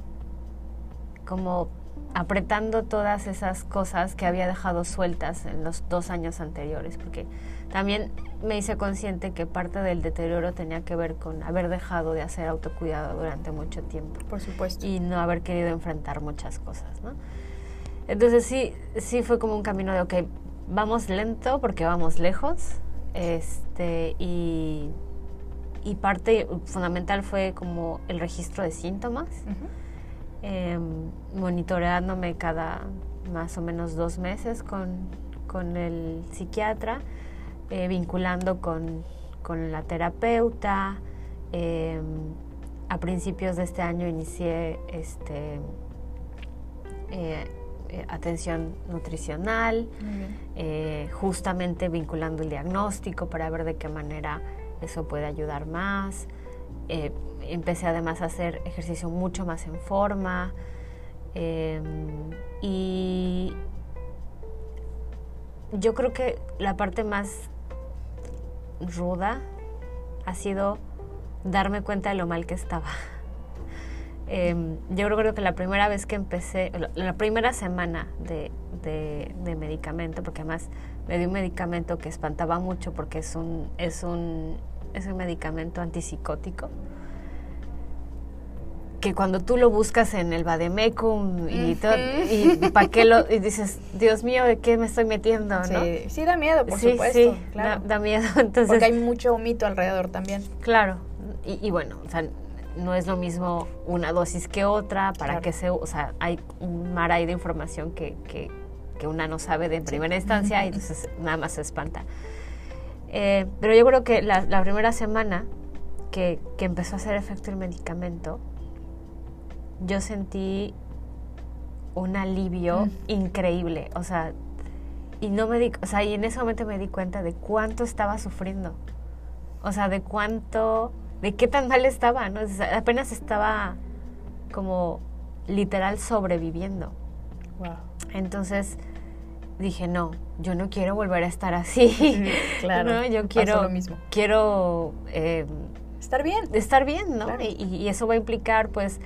como apretando todas esas cosas que había dejado sueltas en los dos años anteriores, porque también me hice consciente que parte del deterioro tenía que ver con haber dejado de hacer autocuidado durante mucho tiempo Por supuesto. y no haber querido enfrentar muchas cosas, ¿no? Entonces sí, sí fue como un camino de, ok, vamos lento porque vamos lejos, este, y, y parte fundamental fue como el registro de síntomas, Ujú. Em, monitoreándome cada más o menos dos meses con, con el psiquiatra, eh, vinculando con, con la terapeuta. em, a principios de este año inicié este, eh, eh, atención nutricional, justamente vinculando el diagnóstico para ver de qué manera eso puede ayudar más. Empecé además a hacer ejercicio mucho más en forma em, y yo creo que la parte más ruda ha sido darme cuenta de lo mal que estaba. Em, yo creo que la primera vez que empecé, la, primera semana de, medicamento, porque además me dio un medicamento que espantaba mucho porque es un, es un, es un medicamento antipsicótico que cuando tú lo buscas en el Bademecum y todo, y para qué lo, y dices, Dios mío, ¿de qué me estoy metiendo? Sí, sí da miedo, por supuesto. Sí, claro. da, miedo. Entonces, Porque hay mucho mito alrededor también. Claro, y, y bueno, o sea, no es lo mismo una dosis que otra, para que se, o sea, hay un mar ahí de información que, que, que una no sabe de primera instancia y entonces nada más se espanta. Eh, pero yo creo que la, la primera semana que, que, empezó a hacer efecto el medicamento, yo sentí un alivio increíble, o sea, y no me di, o sea, y en ese momento me di cuenta de cuánto estaba sufriendo, o sea, de cuánto de qué tan mal estaba, ¿no? apenas estaba como literal sobreviviendo. Wow. Entonces dije, no, yo no quiero volver a estar así. claro. Yo quiero, lo mismo. quiero eh, estar bien. Estar bien, ¿no? Y, eso va a implicar, pues,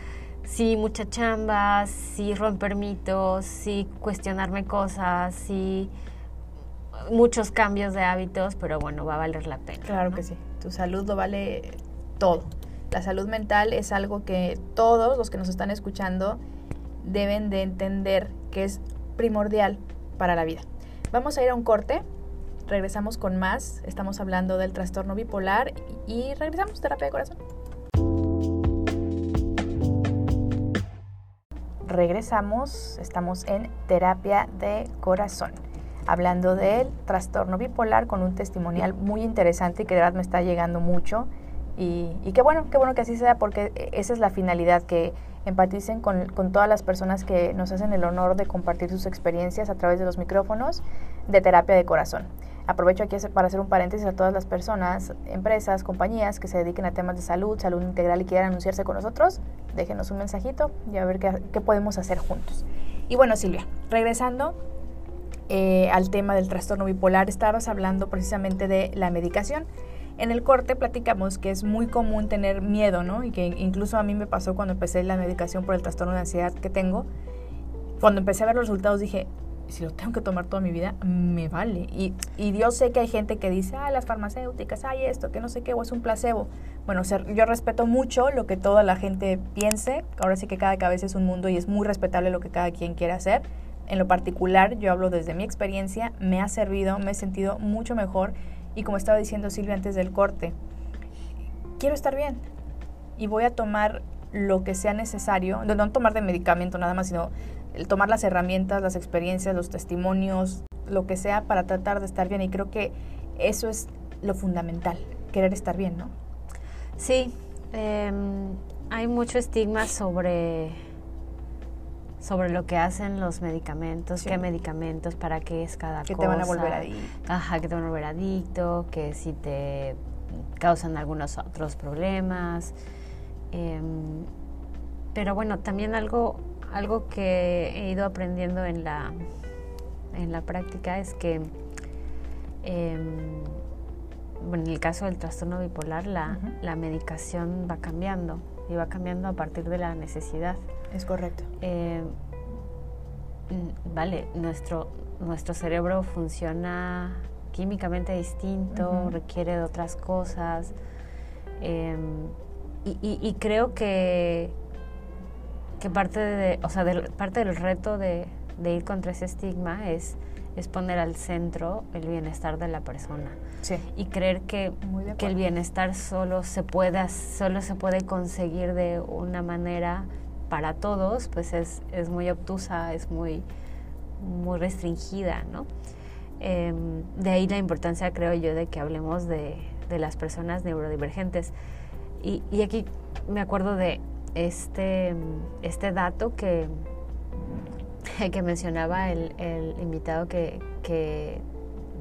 sí, mucha chamba, sí romper mitos, sí cuestionarme cosas, sí muchos cambios de hábitos, pero bueno, va a valer la pena. Claro que sí. Tu salud lo vale todo. La salud mental es algo que todos los que nos están escuchando deben de entender que es primordial para la vida. Vamos a ir a un corte, regresamos con más, estamos hablando del trastorno bipolar y regresamos, terapia de corazón. Regresamos, estamos en terapia de corazón, hablando del trastorno bipolar con un testimonial muy interesante y que de verdad me está llegando mucho y, qué bueno, qué bueno que así sea, porque esa es la finalidad, que empaticen con, con, todas las personas que nos hacen el honor de compartir sus experiencias a través de los micrófonos de terapia de corazón. Aprovecho aquí para hacer un paréntesis a todas las personas, empresas, compañías que se dediquen a temas de salud, salud integral y quieran anunciarse con nosotros, déjenos un mensajito y a ver qué, qué podemos hacer juntos. Y bueno, Silvia, regresando eh, al tema del trastorno bipolar, estabas hablando precisamente de la medicación. En el corte platicamos que es muy común tener miedo, ¿no? Y que incluso a mí me pasó cuando empecé la medicación por el trastorno de ansiedad que tengo. Cuando empecé a ver los resultados dije, si lo tengo que tomar toda mi vida, me vale. Y, y yo sé que hay gente que dice, ah, las farmacéuticas, hay esto, que no sé qué, o es un placebo. Bueno, yo respeto mucho lo que toda la gente piense. Ahora sí que cada cabeza es un mundo y es muy respetable lo que cada quien quiera hacer. En lo particular, yo hablo desde mi experiencia, me ha servido, me he sentido mucho mejor y como estaba diciendo Silvia antes del corte, quiero estar bien y voy a tomar lo que sea necesario, no tomar de medicamento nada más, sino el tomar las herramientas, las experiencias, los testimonios, lo que sea para tratar de estar bien. Y creo que eso es lo fundamental, querer estar bien, ¿no? Sí, em, hay mucho estigma sobre sobre lo que hacen los medicamentos, qué medicamentos, para qué es cada cosa. Que te van a volver adicto. Ajá, que te van a volver adicto, que si te causan algunos otros problemas. Em, pero bueno, también algo, algo que he ido aprendiendo en la, en la práctica es que em, bueno, en el caso del trastorno bipolar la, la medicación va cambiando y va cambiando a partir de la necesidad. Es correcto. Eh, mm, vale, nuestro, nuestro cerebro funciona químicamente distinto, requiere de otras cosas. Em, y, creo que, que parte, de, o sea, parte del reto de, de, ir contra ese estigma es, es poner al centro el bienestar de la persona. Sí. Y creer que, que el bienestar solo se, puede, solo se puede conseguir de una manera para todos, pues es, es muy obtusa, es muy, muy restringida, ¿no? Em, de ahí la importancia, creo yo, de que hablemos de, de las personas neurodivergentes. Y, y, aquí me acuerdo de este, este dato que, que mencionaba el, el invitado que, que,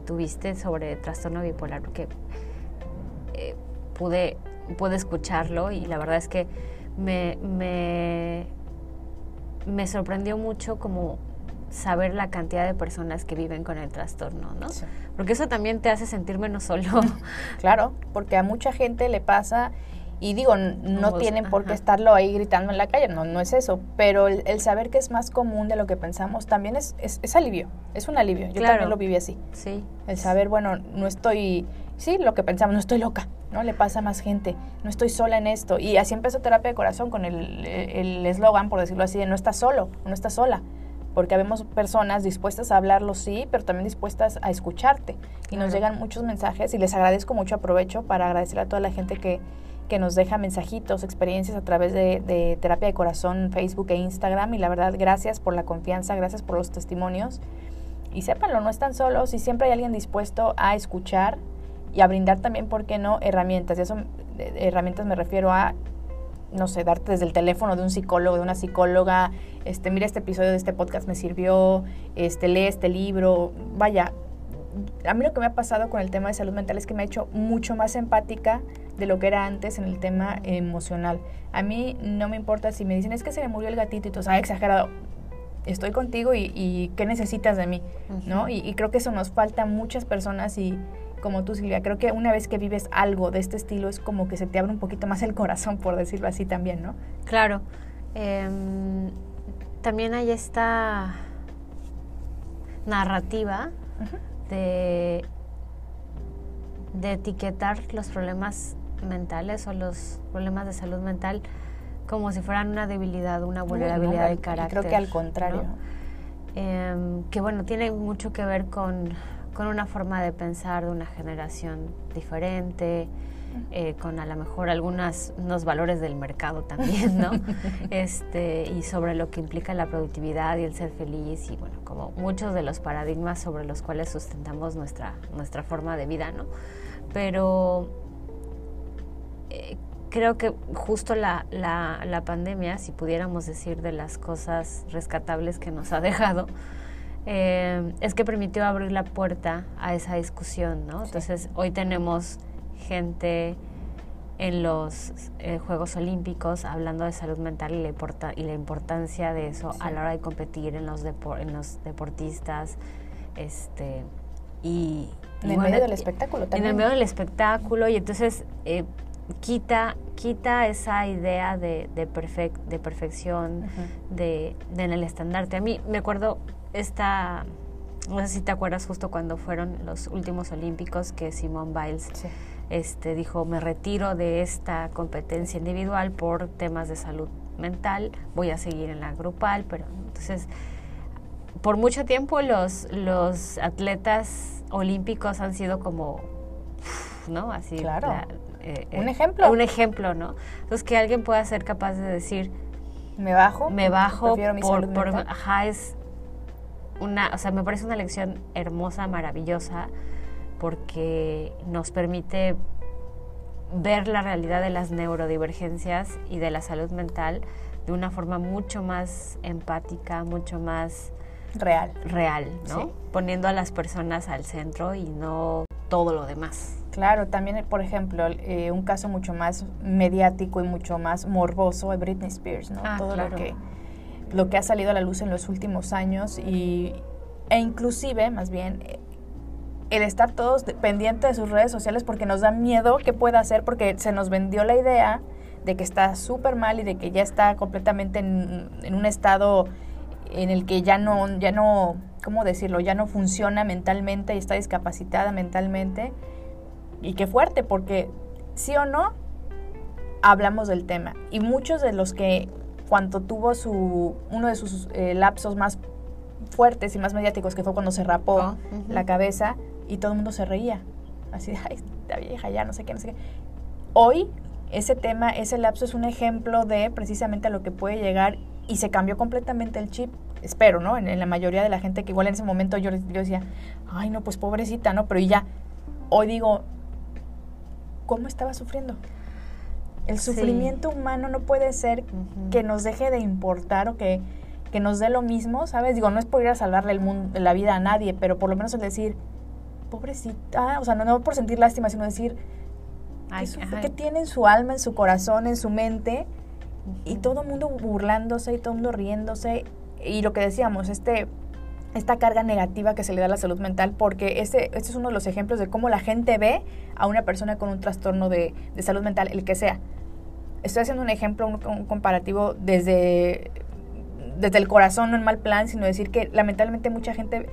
tuviste sobre trastorno bipolar, porque eh, pude, pude escucharlo y la verdad es que me, me, me sorprendió mucho como saber la cantidad de personas que viven con el trastorno, ¿no? Porque eso también te hace sentir menos solo. claro, porque a mucha gente le pasa y digo, no, tienen por qué estarlo ahí gritando en la calle, no, no es eso, pero el, saber que es más común de lo que pensamos también es, es, alivio, es un alivio. Yo también lo viví así. Sí. El saber, bueno, no estoy, sí, lo que pensamos, no estoy loca, ¿no? Le pasa a más gente, no estoy sola en esto. Y así empezó terapia de corazón con el eslogan, por decirlo así, de no estás solo, no estás sola porque habemos personas dispuestas a hablarlo, sí, pero también dispuestas a escucharte. Y nos llegan muchos mensajes y les agradezco mucho, aprovecho para agradecer a toda la gente que, que nos deja mensajitos, experiencias a través de, Terapia de Corazón, Facebook e Instagram. Y la verdad, gracias por la confianza, gracias por los testimonios. Y sépanlo, no están solos y siempre hay alguien dispuesto a escuchar y a brindar también, ¿por qué no?, herramientas. Y eso, herramientas me refiero a no sé, darte desde el teléfono de un psicólogo, de una psicóloga, este, mira este episodio de este podcast me sirvió, este, lee este libro, vaya, a mí lo que me ha pasado con el tema de salud mental es que me ha hecho mucho más empática de lo que era antes en el tema emocional. A mí no me importa si me dicen, es que se me murió el gatito y tú, sabes, exagerado. Estoy contigo y, ¿qué necesitas de mí? ¿no? Y, y, creo que eso nos falta a muchas personas y, como tú, Silvia, creo que una vez que vives algo de este estilo es como que se te abre un poquito más el corazón, por decirlo así también, ¿no? Claro. Em, también hay esta narrativa de, de etiquetar los problemas mentales o los problemas de salud mental como si fueran una debilidad, una vulnerabilidad de carácter. Creo que al contrario. Em, que bueno, tiene mucho que ver con con una forma de pensar de una generación diferente, eh, con a lo mejor algunos unos valores del mercado también, ¿no? este, y sobre lo que implica la productividad y el ser feliz y bueno, como muchos de los paradigmas sobre los cuales sustentamos nuestra, nuestra forma de vida, ¿no? Pero eh, creo que justo la, la, la pandemia, si pudiéramos decir de las cosas rescatables que nos ha dejado, eh, es que permitió abrir la puerta a esa discusión, ¿no? Entonces, hoy tenemos gente en los eh, Juegos Olímpicos hablando de salud mental y la, y la importancia de eso a la hora de competir en los, en los deportistas. Este, y, en el medio del espectáculo también. En el medio del espectáculo, y entonces eh, quita, quita esa idea de, de, de perfección, de, de, en el estandarte. A mí me acuerdo esta, no sé si te acuerdas justo cuando fueron los últimos olímpicos que Simone Biles este, dijo, me retiro de esta competencia individual por temas de salud mental, voy a seguir en la grupal, pero entonces por mucho tiempo los, los atletas olímpicos han sido como, ¿no? Así, claro. Eh, un eh, ejemplo. Un ejemplo, ¿no? Entonces que alguien pueda ser capaz de decir, me bajo, me bajo por, por ajá, es una, o sea, me parece una lección hermosa, maravillosa, porque nos permite ver la realidad de las neurodivergencias y de la salud mental de una forma mucho más empática, mucho más real, real, ¿no? Poniendo a las personas al centro y no todo lo demás. Claro, también, por ejemplo, eh, un caso mucho más mediático y mucho más morboso es Britney Spears, ¿no? Ah, todo lo que lo que ha salido a la luz en los últimos años y, e inclusive, más bien, el estar todos pendientes de sus redes sociales porque nos da miedo qué pueda hacer porque se nos vendió la idea de que está súper mal y de que ya está completamente en, en, un estado en el que ya no, ya no, ¿cómo decirlo? Ya no funciona mentalmente y está discapacitada mentalmente. Y qué fuerte, porque sí o no, hablamos del tema. Y muchos de los que cuando tuvo su, uno de sus eh, lapsos más fuertes y más mediáticos, que fue cuando se rapó ah, la cabeza y todo el mundo se reía. Así, ay, esta vieja ya, no sé qué, no sé qué. Hoy, ese tema, ese lapso es un ejemplo de precisamente a lo que puede llegar y se cambió completamente el chip. Espero, ¿no? En, la mayoría de la gente que igual en ese momento yo, yo decía, ay, no, pues pobrecita, ¿no? Pero ya, hoy digo, ¿cómo estaba sufriendo? El sufrimiento humano no puede ser que nos deje de importar o que, que nos dé lo mismo, ¿sabes? Digo, no es por ir a salvarle el mundo, la vida a nadie, pero por lo menos el decir, pobrecita, o sea, no, no por sentir lástima, sino decir, Ay, ¿qué, tiene en su alma, en su corazón, en su mente? Y todo el mundo burlándose y todo el mundo riéndose. Y lo que decíamos, este esta carga negativa que se le da a la salud mental, porque este, este es uno de los ejemplos de cómo la gente ve a una persona con un trastorno de, de salud mental, el que sea. Estoy haciendo un ejemplo, un, un, comparativo desde, desde el corazón, no en mal plan, sino decir que lamentablemente mucha gente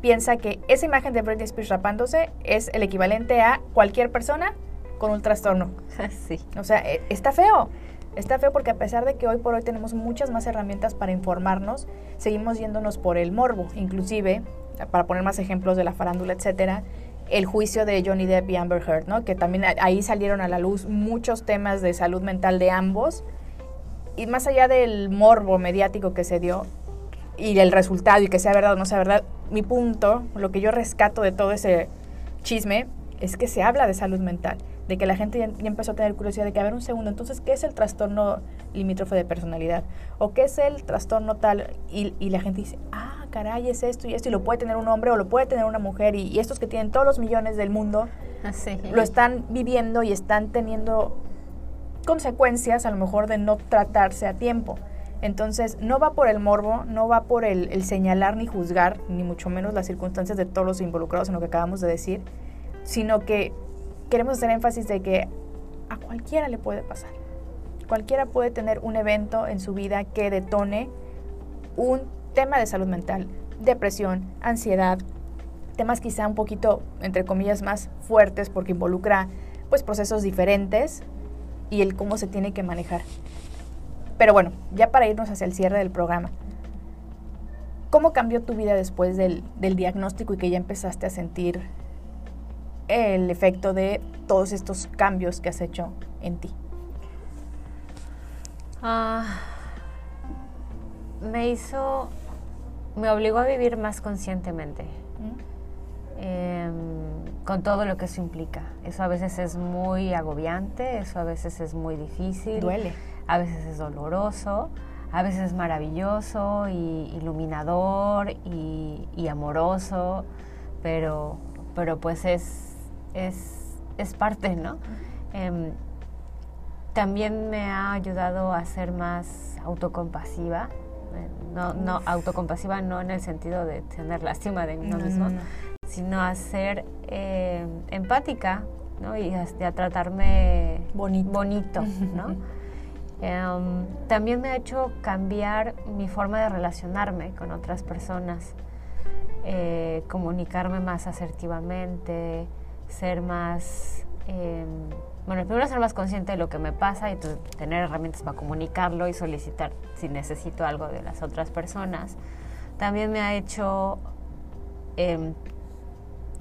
piensa que esa imagen de Britney Spears rapándose es el equivalente a cualquier persona con un trastorno. Sí. O sea, e, está feo. Está feo porque a pesar de que hoy por hoy tenemos muchas más herramientas para informarnos, seguimos yéndonos por el morbo. Inclusive, para poner más ejemplos de la farándula, etcétera, el juicio de Johnny Depp y Amber Heard, ¿no? Que también ahí salieron a la luz muchos temas de salud mental de ambos. Y más allá del morbo mediático que se dio y el resultado y que sea verdad o no sea verdad, mi punto, lo que yo rescato de todo ese chisme es que se habla de salud mental de que la gente ya, empezó a tener curiosidad de que, a ver, un segundo, entonces, ¿qué es el trastorno limítrofe de personalidad? ¿O qué es el trastorno tal? Y, la gente dice, ah, caray, es esto y esto, y lo puede tener un hombre o lo puede tener una mujer, y, estos que tienen todos los millones del mundo, Así. lo están viviendo y están teniendo consecuencias a lo mejor de no tratarse a tiempo. Entonces, no va por el morbo, no va por el, señalar ni juzgar, ni mucho menos las circunstancias de todos los involucrados en lo que acabamos de decir, sino que queremos hacer énfasis de que a cualquiera le puede pasar. Cualquiera puede tener un evento en su vida que detone un tema de salud mental, depresión, ansiedad, temas quizá un poquito, entre comillas, más fuertes porque involucra pues procesos diferentes y el cómo se tiene que manejar. Pero bueno, ya para irnos hacia el cierre del programa, ¿cómo cambió tu vida después del, del diagnóstico y que ya empezaste a sentir el efecto de todos estos cambios que has hecho en ti? Ah, me hizo, me obligó a vivir más conscientemente, em, con todo lo que eso implica. Eso a veces es muy agobiante, eso a veces es muy difícil. Duele. A veces es doloroso, a veces es maravilloso y iluminador y, y amoroso, pero, pero pues es es, parte, ¿no? Em, también me ha ayudado a ser más autocompasiva. Eh, no, no, autocompasiva no en el sentido de tener lástima de mí mismo, sino a ser eh, empática, ¿no? Y a, tratarme bonito, bonito ¿no? Em, también me ha hecho cambiar mi forma de relacionarme con otras personas, eh, comunicarme más asertivamente, ser más, eh, bueno, primero ser más consciente de lo que me pasa y tener herramientas para comunicarlo y solicitar si necesito algo de las otras personas. También me ha hecho em,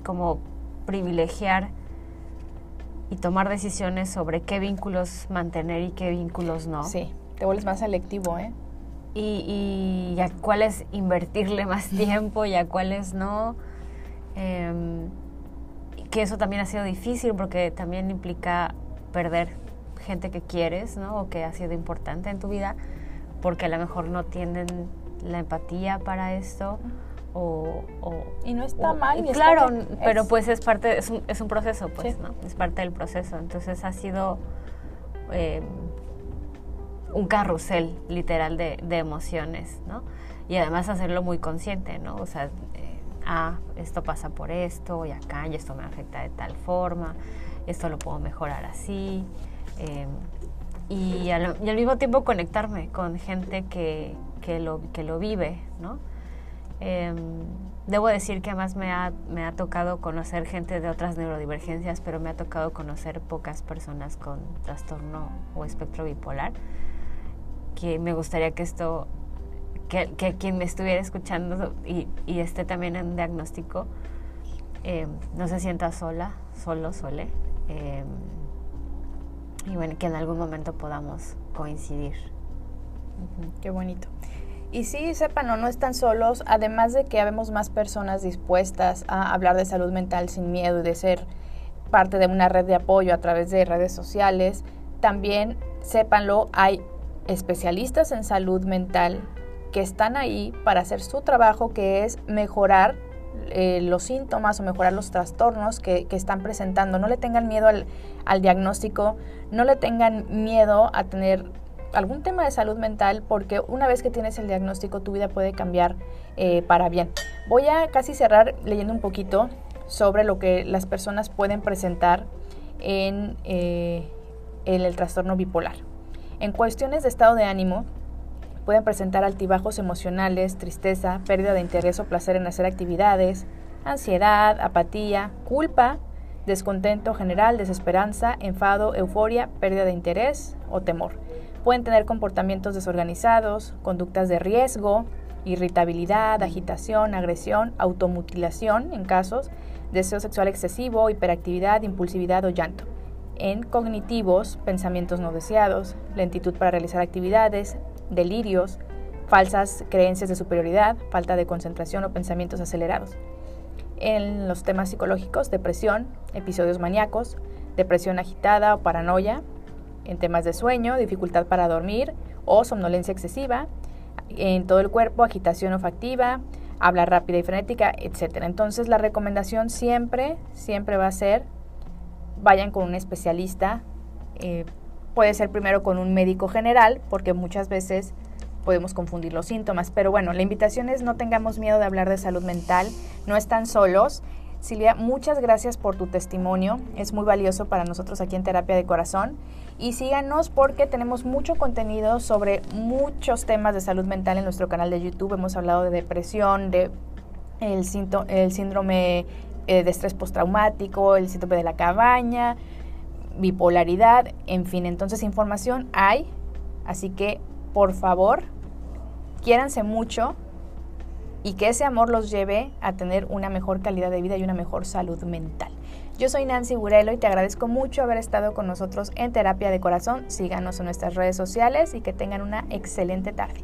como privilegiar y tomar decisiones sobre qué vínculos mantener y qué vínculos no. Sí, te vuelves más selectivo, ¿eh? Y, y a cuáles invertirle más tiempo y a cuáles no. Eh, que eso también ha sido difícil porque también implica perder gente que quieres, ¿no? O que ha sido importante en tu vida, porque a lo mejor no tienen la empatía para esto. O, y no está mal. claro, pero pues es parte, es un, es un proceso, pues, ¿no? Es parte del proceso. Entonces ha sido eh, un carrusel literal de, de, emociones, ¿no? Y además hacerlo muy consciente, ¿no? O sea, ah, esto pasa por esto y acá y esto me afecta de tal forma, esto lo puedo mejorar así. Em, y, al, mismo tiempo conectarme con gente que, que, lo, que lo vive, ¿no? Em, debo decir que además me ha, me ha tocado conocer gente de otras neurodivergencias, pero me ha tocado conocer pocas personas con trastorno o espectro bipolar, que me gustaría que esto que, quien me estuviera escuchando y, esté también en diagnóstico eh, no se sienta sola, solo, sole. Eh, y bueno, que en algún momento podamos coincidir. Qué bonito. Y sí, sepan, no, están solos, además de que habemos más personas dispuestas a hablar de salud mental sin miedo y de ser parte de una red de apoyo a través de redes sociales, también, sépanlo, hay especialistas en salud mental que están ahí para hacer su trabajo, que es mejorar eh, los síntomas o mejorar los trastornos que, están presentando. No le tengan miedo al, diagnóstico, no le tengan miedo a tener algún tema de salud mental porque una vez que tienes el diagnóstico tu vida puede cambiar eh, para bien. Voy a casi cerrar leyendo un poquito sobre lo que las personas pueden presentar en, eh, en el trastorno bipolar. En cuestiones de estado de ánimo, Pueden presentar altibajos emocionales, tristeza, pérdida de interés o placer en hacer actividades, ansiedad, apatía, culpa, descontento general, desesperanza, enfado, euforia, pérdida de interés o temor. Pueden tener comportamientos desorganizados, conductas de riesgo, irritabilidad, agitación, agresión, automutilación en casos, deseo sexual excesivo, hiperactividad, impulsividad o llanto. En cognitivos, pensamientos no deseados, lentitud para realizar actividades, delirios, falsas creencias de superioridad, falta de concentración o pensamientos acelerados. En los temas psicológicos, depresión, episodios maníacos, depresión agitada o paranoia, en temas de sueño, dificultad para dormir o somnolencia excesiva, en todo el cuerpo, agitación olfactiva, habla rápida y frenética, etc. Entonces la recomendación siempre, siempre va a ser, vayan con un especialista eh, Puede ser primero con un médico general, porque muchas veces podemos confundir los síntomas. Pero bueno, la invitación es no tengamos miedo de hablar de salud mental, no están solos. Silvia, muchas gracias por tu testimonio, es muy valioso para nosotros aquí en Terapia de Corazón. Y síganos porque tenemos mucho contenido sobre muchos temas de salud mental en nuestro canal de YouTube. Hemos hablado de depresión, de el, síndrome eh, de estrés postraumático, el síndrome de la cabaña, bipolaridad, en fin, entonces información hay, así que por favor, quiéranse mucho y que ese amor los lleve a tener una mejor calidad de vida y una mejor salud mental. Yo soy Nancy Burelo y te agradezco mucho haber estado con nosotros en Terapia de Corazón. Síganos en nuestras redes sociales y que tengan una excelente tarde.